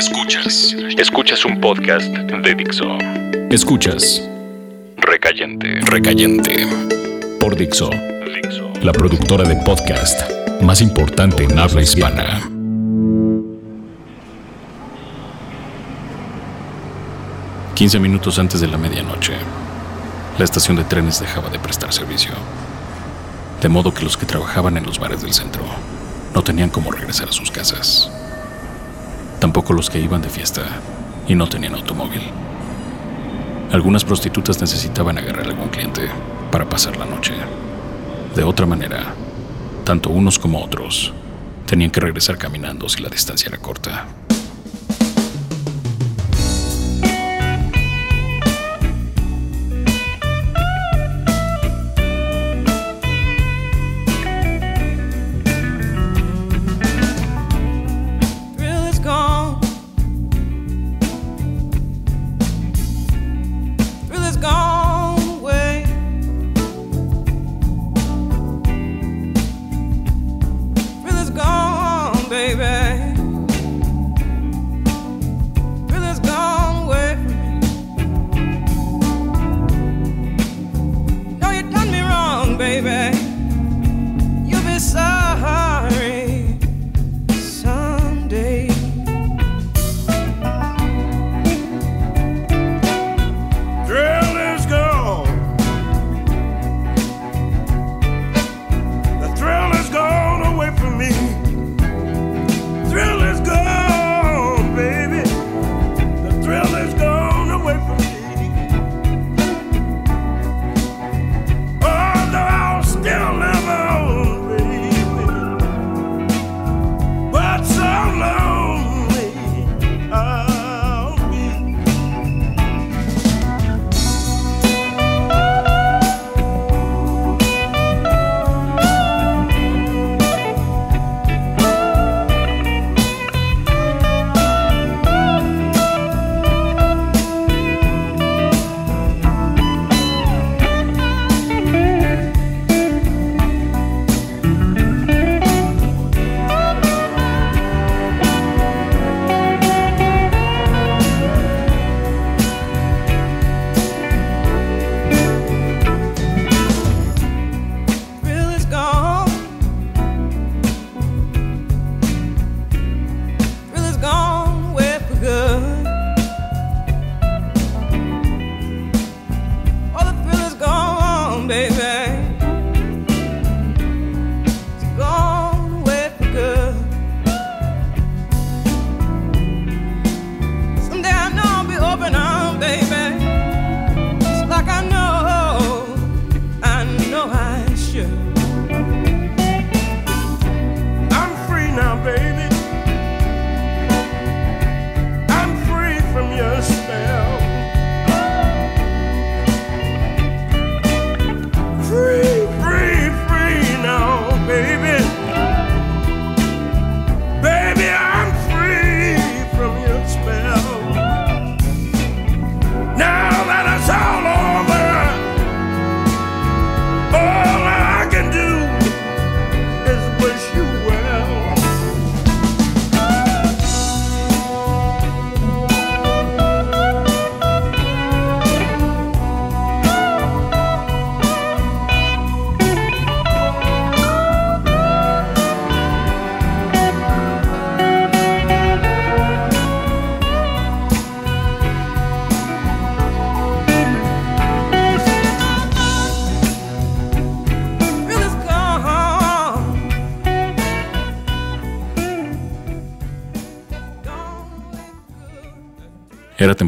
Escuchas. Escuchas un podcast de Dixo. Escuchas. Recayente. Recayente. Por Dixo. Dixo. La productora de podcast más importante en habla hispana. Quince minutos antes de la medianoche, la estación de trenes dejaba de prestar servicio. De modo que los que trabajaban en los bares del centro no tenían cómo regresar a sus casas. Tampoco los que iban de fiesta y no tenían automóvil. Algunas prostitutas necesitaban agarrar a algún cliente para pasar la noche. De otra manera, tanto unos como otros tenían que regresar caminando si la distancia era corta.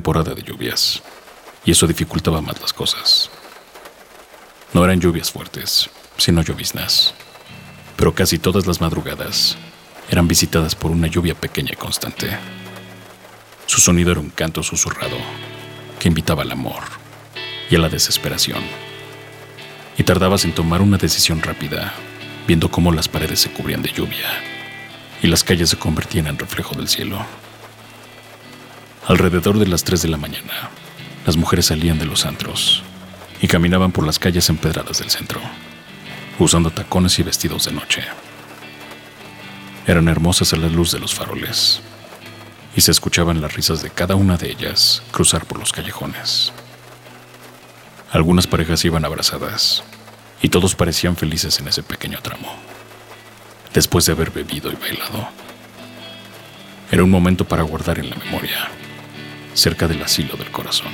Temporada de lluvias, y eso dificultaba más las cosas. No eran lluvias fuertes, sino lloviznas, pero casi todas las madrugadas eran visitadas por una lluvia pequeña y constante. Su sonido era un canto susurrado que invitaba al amor y a la desesperación. Y tardabas en tomar una decisión rápida, viendo cómo las paredes se cubrían de lluvia y las calles se convertían en reflejo del cielo. Alrededor de las 3 de la mañana, las mujeres salían de los antros y caminaban por las calles empedradas del centro, usando tacones y vestidos de noche. Eran hermosas a la luz de los faroles y se escuchaban las risas de cada una de ellas cruzar por los callejones. Algunas parejas iban abrazadas y todos parecían felices en ese pequeño tramo, después de haber bebido y bailado. Era un momento para guardar en la memoria, cerca del asilo del corazón.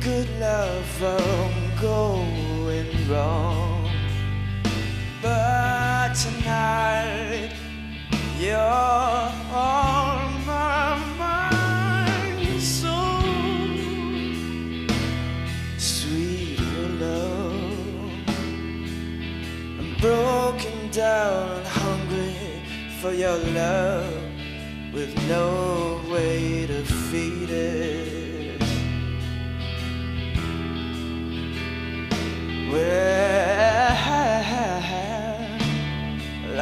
Good love from going wrong. But tonight, you're on my mind, so sweet love. I'm broken down hungry for your love with no Where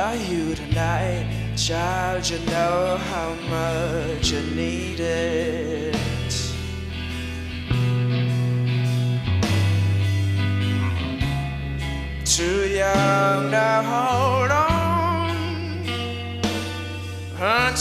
are you tonight, child? You know how much you need it. Too young to hold on. I'm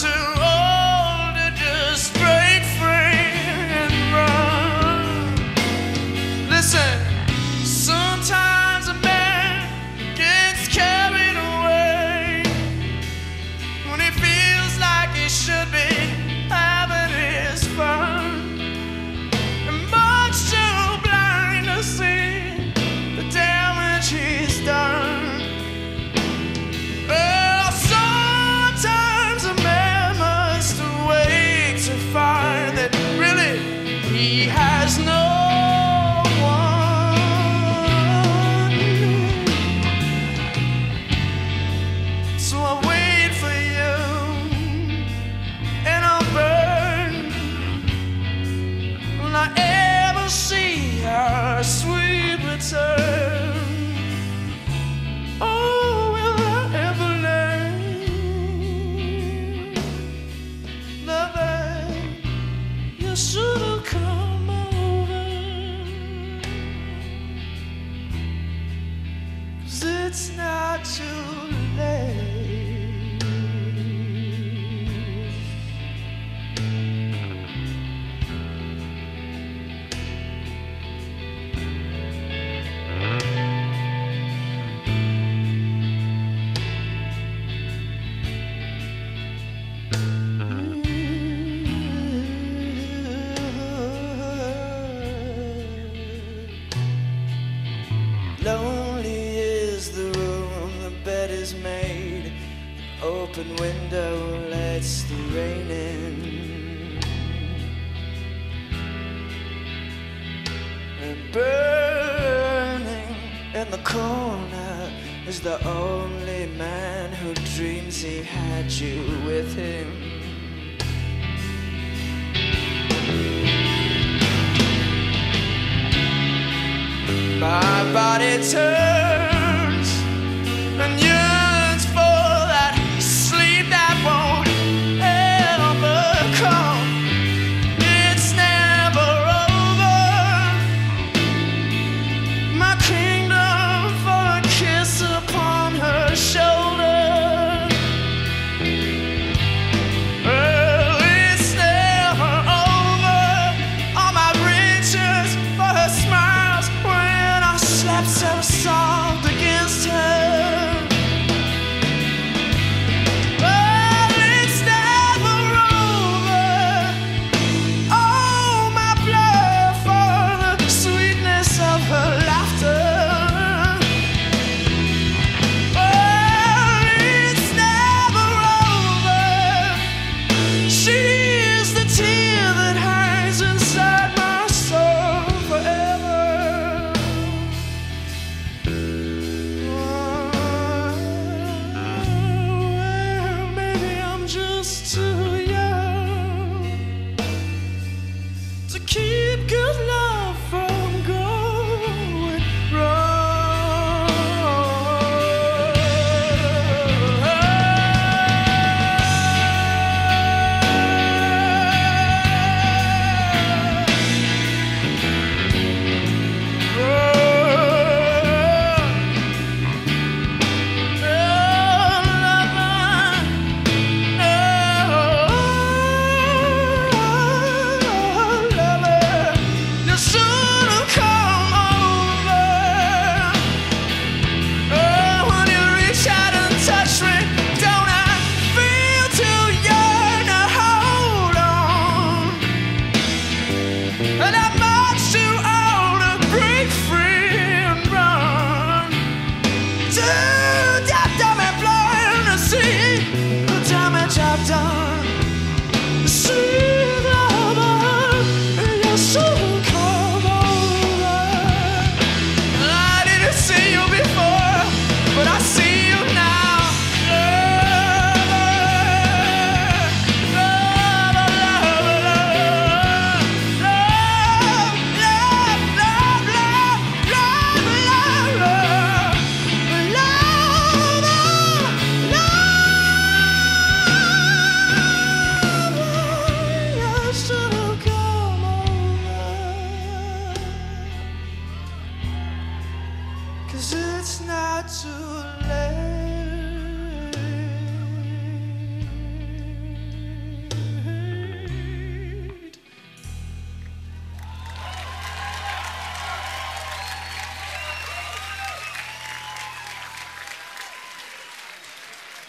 he had you with him. My body turns and yearns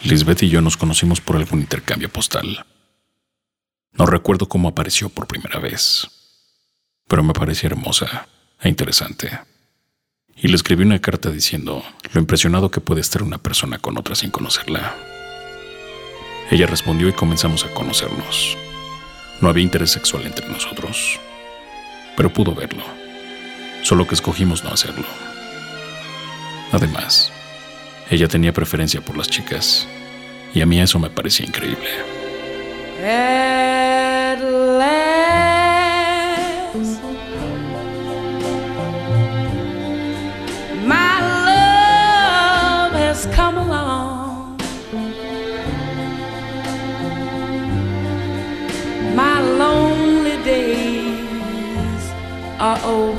Lisbeth y yo nos conocimos por algún intercambio postal. No recuerdo cómo apareció por primera vez, pero me parecía hermosa e interesante. Y le escribí una carta diciendo lo impresionado que puede estar una persona con otra sin conocerla. Ella respondió y comenzamos a conocernos. No había interés sexual entre nosotros, pero pudo verlo, solo que escogimos no hacerlo. Además, ella tenía preferencia por las chicas, y a mí eso me parecía increíble. At last, my love has come along. My lonely days are over.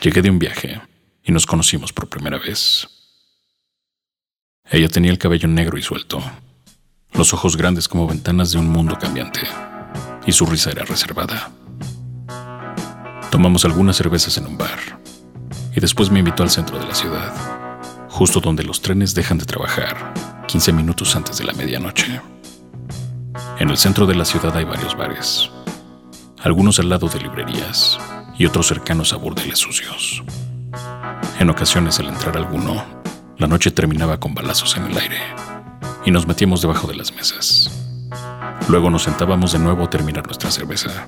Llegué de un viaje y nos conocimos por primera vez. Ella tenía el cabello negro y suelto, los ojos grandes como ventanas de un mundo cambiante, y su risa era reservada. Tomamos algunas cervezas en un bar y después me invitó al centro de la ciudad, justo donde los trenes dejan de trabajar, 15 minutos antes de la medianoche. En el centro de la ciudad hay varios bares, algunos al lado de librerías y otros cercanos a burdeles sucios. En ocasiones al entrar alguno, la noche terminaba con balazos en el aire y nos metíamos debajo de las mesas. Luego nos sentábamos de nuevo a terminar nuestra cerveza.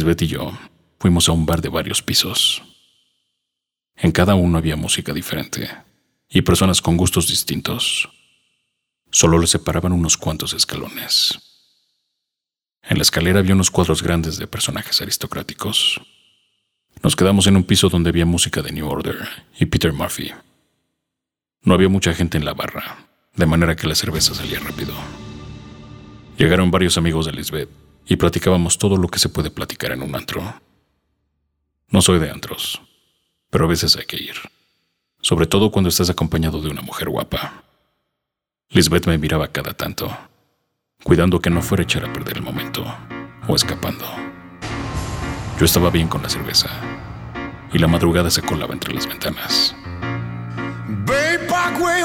Lisbeth y yo fuimos a un bar de varios pisos. En cada uno había música diferente y personas con gustos distintos. Solo les separaban unos cuantos escalones. En la escalera había unos cuadros grandes de personajes aristocráticos. Nos quedamos en un piso donde había música de New Order y Peter Murphy. No había mucha gente en la barra, de manera que la cerveza salía rápido. Llegaron varios amigos de Lisbeth y platicábamos todo lo que se puede platicar en un antro. No soy de antros, pero a veces hay que ir, sobre todo cuando estás acompañado de una mujer guapa. Lisbeth me miraba cada tanto, cuidando que no fuera a echar a perder el momento o escapando. Yo estaba bien con la cerveza y la madrugada se colaba entre las ventanas. Bay Parkway.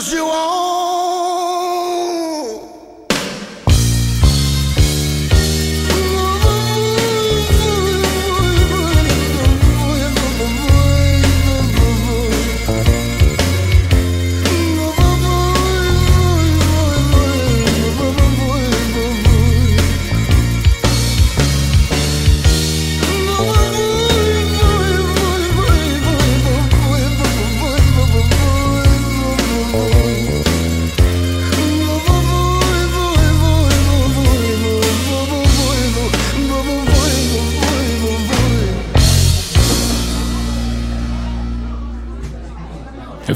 希望。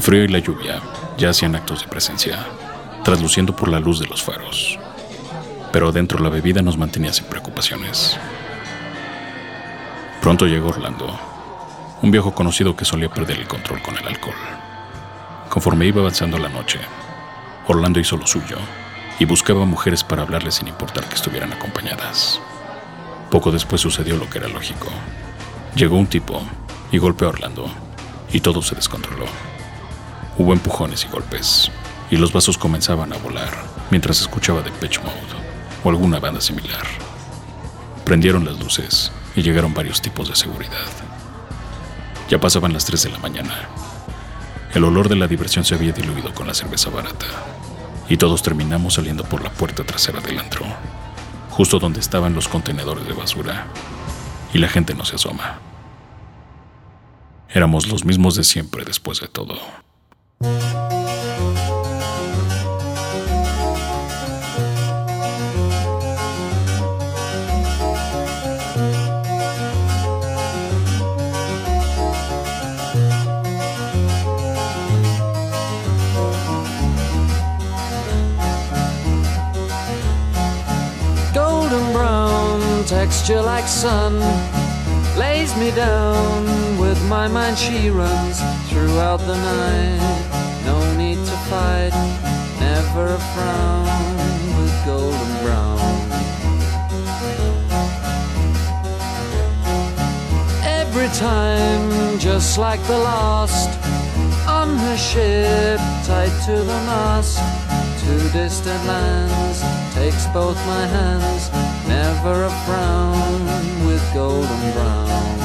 Frío y la lluvia ya hacían actos de presencia, trasluciendo por la luz de los faros. Pero dentro la bebida nos mantenía sin preocupaciones. Pronto llegó Orlando, un viejo conocido que solía perder el control con el alcohol. Conforme iba avanzando la noche, Orlando hizo lo suyo y buscaba mujeres para hablarles sin importar que estuvieran acompañadas. Poco después sucedió lo que era lógico. Llegó un tipo y golpeó a Orlando, y todo se descontroló. Hubo empujones y golpes, y los vasos comenzaban a volar mientras escuchaba The Pitch Mode o alguna banda similar. Prendieron las luces y llegaron varios tipos de seguridad. Ya pasaban las 3 de la mañana. El olor de la diversión se había diluido con la cerveza barata, y todos terminamos saliendo por la puerta trasera del antro, justo donde estaban los contenedores de basura, y la gente no se asoma. Éramos los mismos de siempre después de todo. Golden brown texture like sun lays me down with my mind. She runs throughout the night fight never a frown with golden brown. Every time just like the last on her ship tied to the mast to distant lands takes both my hands never a frown with golden brown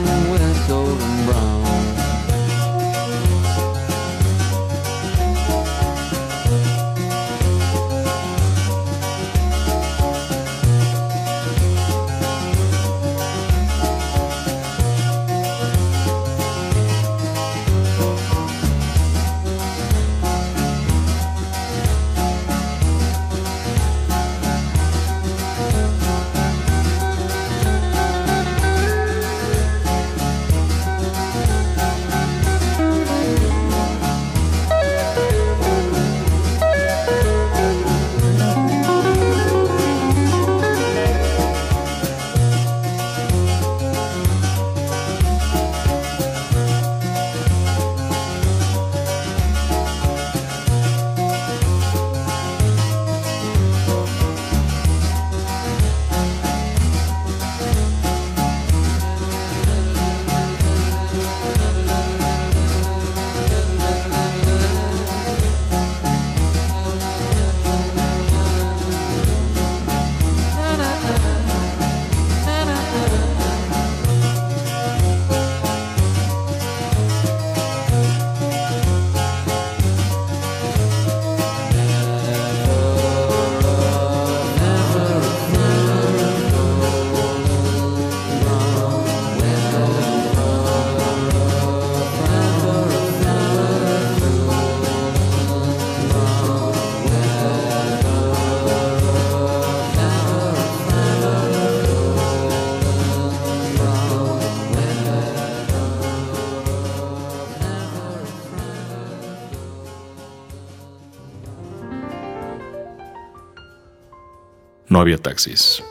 Había taxis,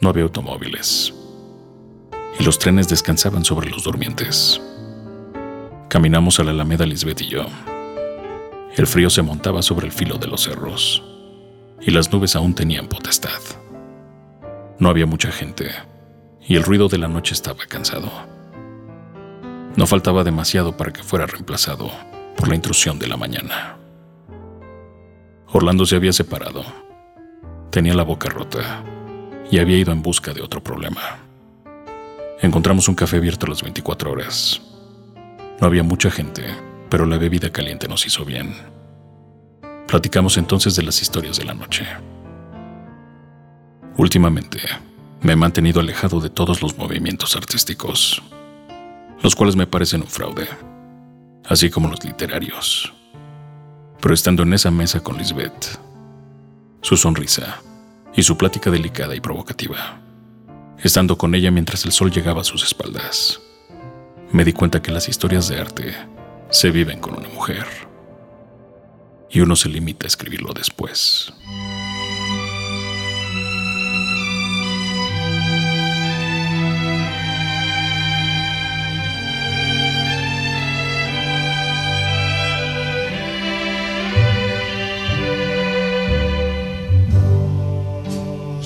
no había automóviles, y los trenes descansaban sobre los durmientes. Caminamos a la Alameda Lisbeth y yo. El frío se montaba sobre el filo de los cerros, y las nubes aún tenían potestad. No había mucha gente, y el ruido de la noche estaba cansado. No faltaba demasiado para que fuera reemplazado por la intrusión de la mañana. Orlando se había separado. Tenía la boca rota y había ido en busca de otro problema. Encontramos un café abierto a las 24 horas. No había mucha gente, pero la bebida caliente nos hizo bien. Platicamos entonces de las historias de la noche. Últimamente, me he mantenido alejado de todos los movimientos artísticos, los cuales me parecen un fraude, así como los literarios. Pero estando en esa mesa con Lisbeth, su sonrisa y su plática delicada y provocativa, estando con ella mientras el sol llegaba a sus espaldas, me di cuenta que las historias de arte se viven con una mujer y uno se limita a escribirlo después.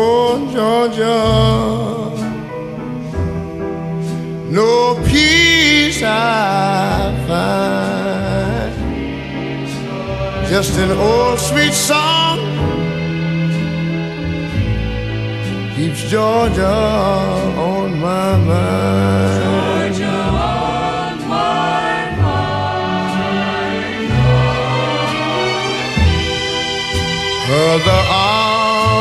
Oh, Georgia, no peace I find. Just an old sweet song keeps Georgia on my mind. Georgia on my mind. Other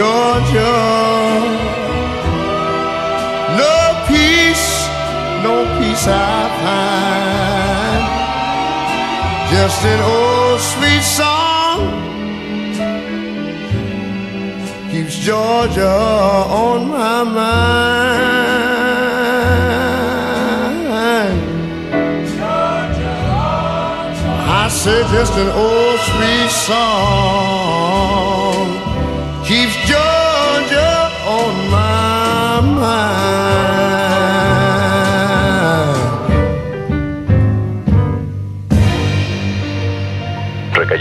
Georgia. No peace, no peace I find. Just an old sweet song keeps Georgia on my mind. I said just an old sweet song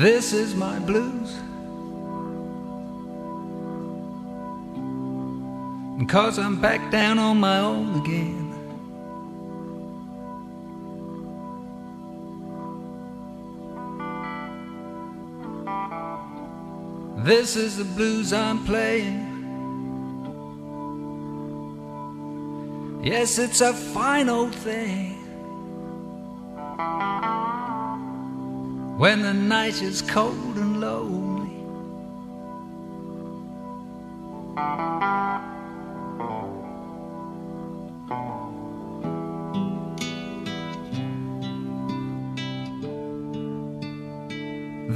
This is my blues. And cause I'm back down on my own again. This is the blues I'm playing. Yes, it's a fine old thing. When the night is cold and lonely.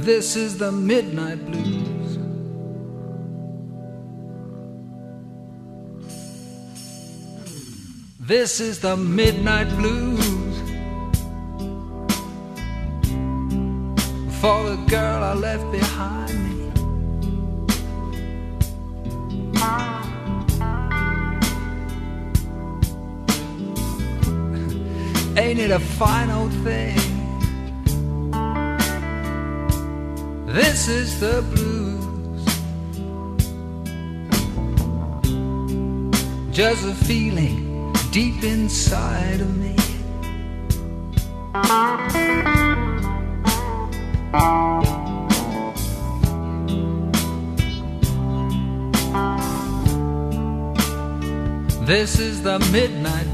This is the midnight blues. This is the midnight blues. For the girl I left behind me. Ain't it a fine old thing? This is the blues. Just a feeling deep inside of me. This is the midnight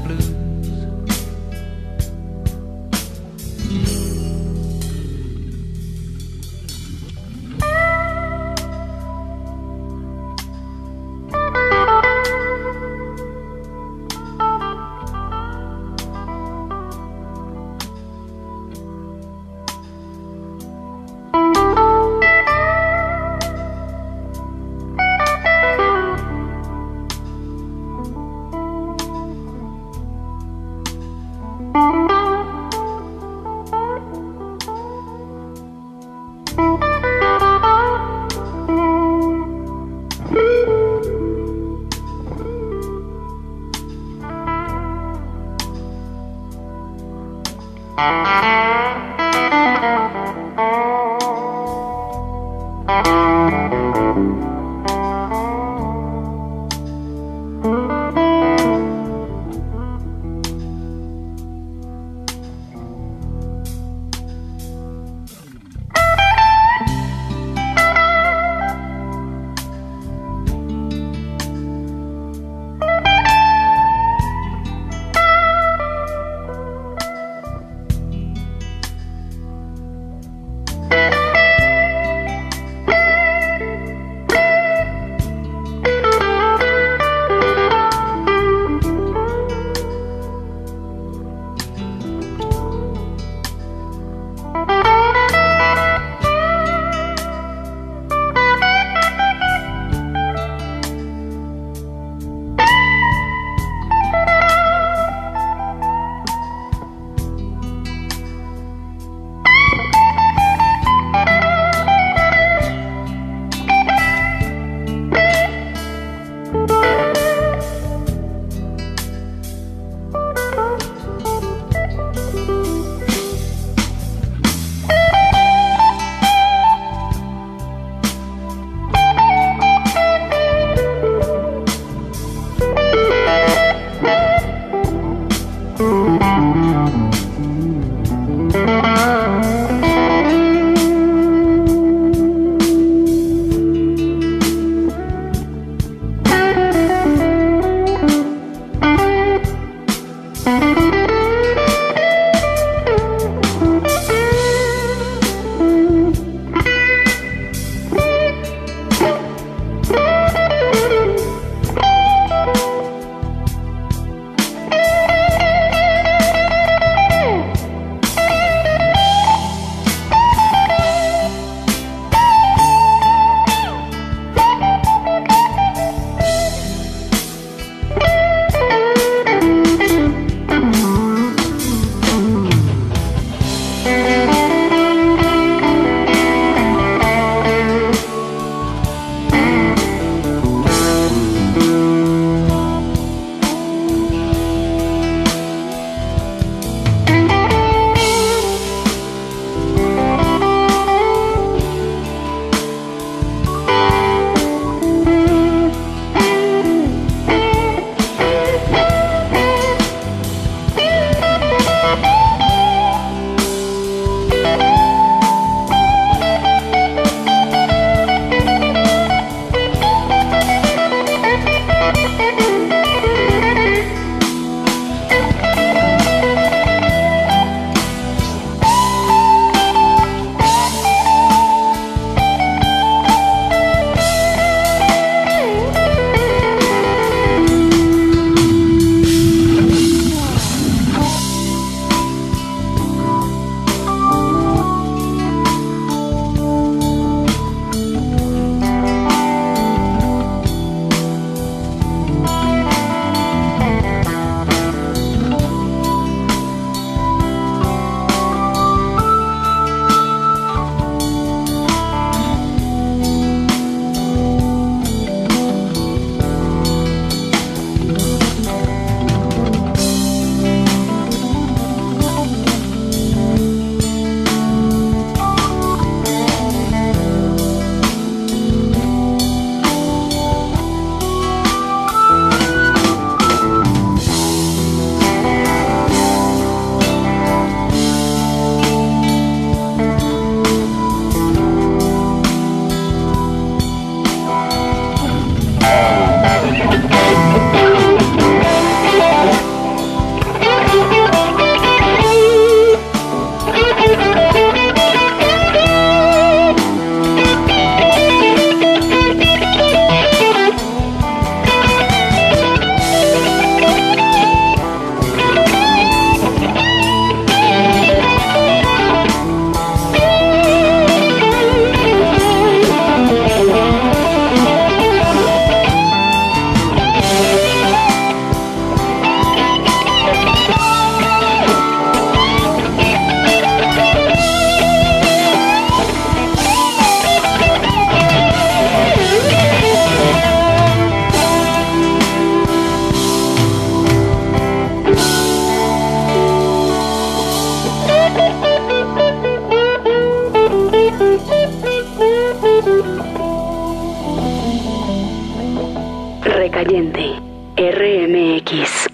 Recayente RMX,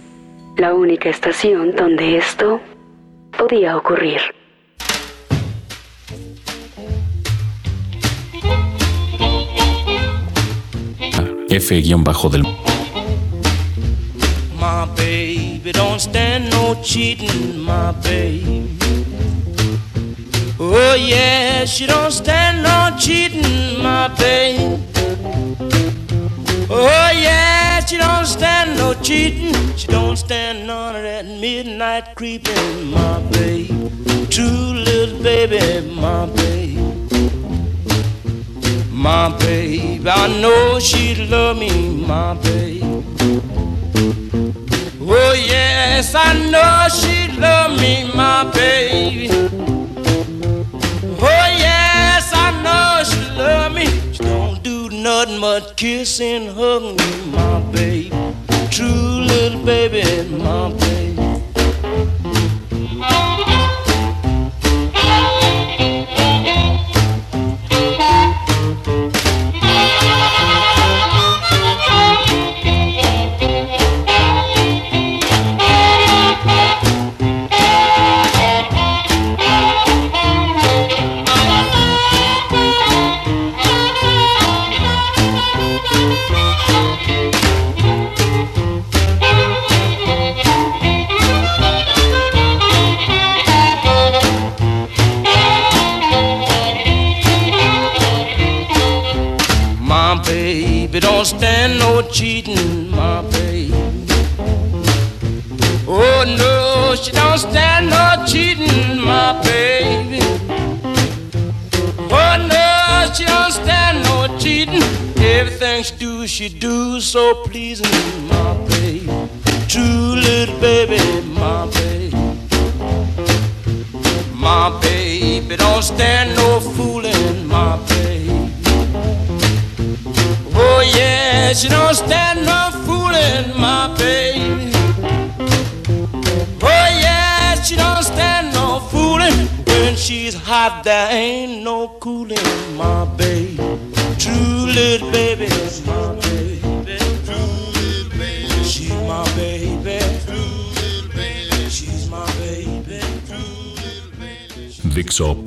la única estación donde esto podía ocurrir. F-del My baby don't stand no cheating, my baby. Oh yeah, she don't stand no cheating, my baby. Oh yeah, she don't stand no cheating. She don't stand none of that midnight creeping, my baby. True little baby, my baby. My baby, I know she'd love me, my baby. Oh yes, I know she'd love me, my baby. Oh yes, I know she love me. She don't do Nothing but kissing, hugging you, my baby, true little baby, my baby. So pleasing,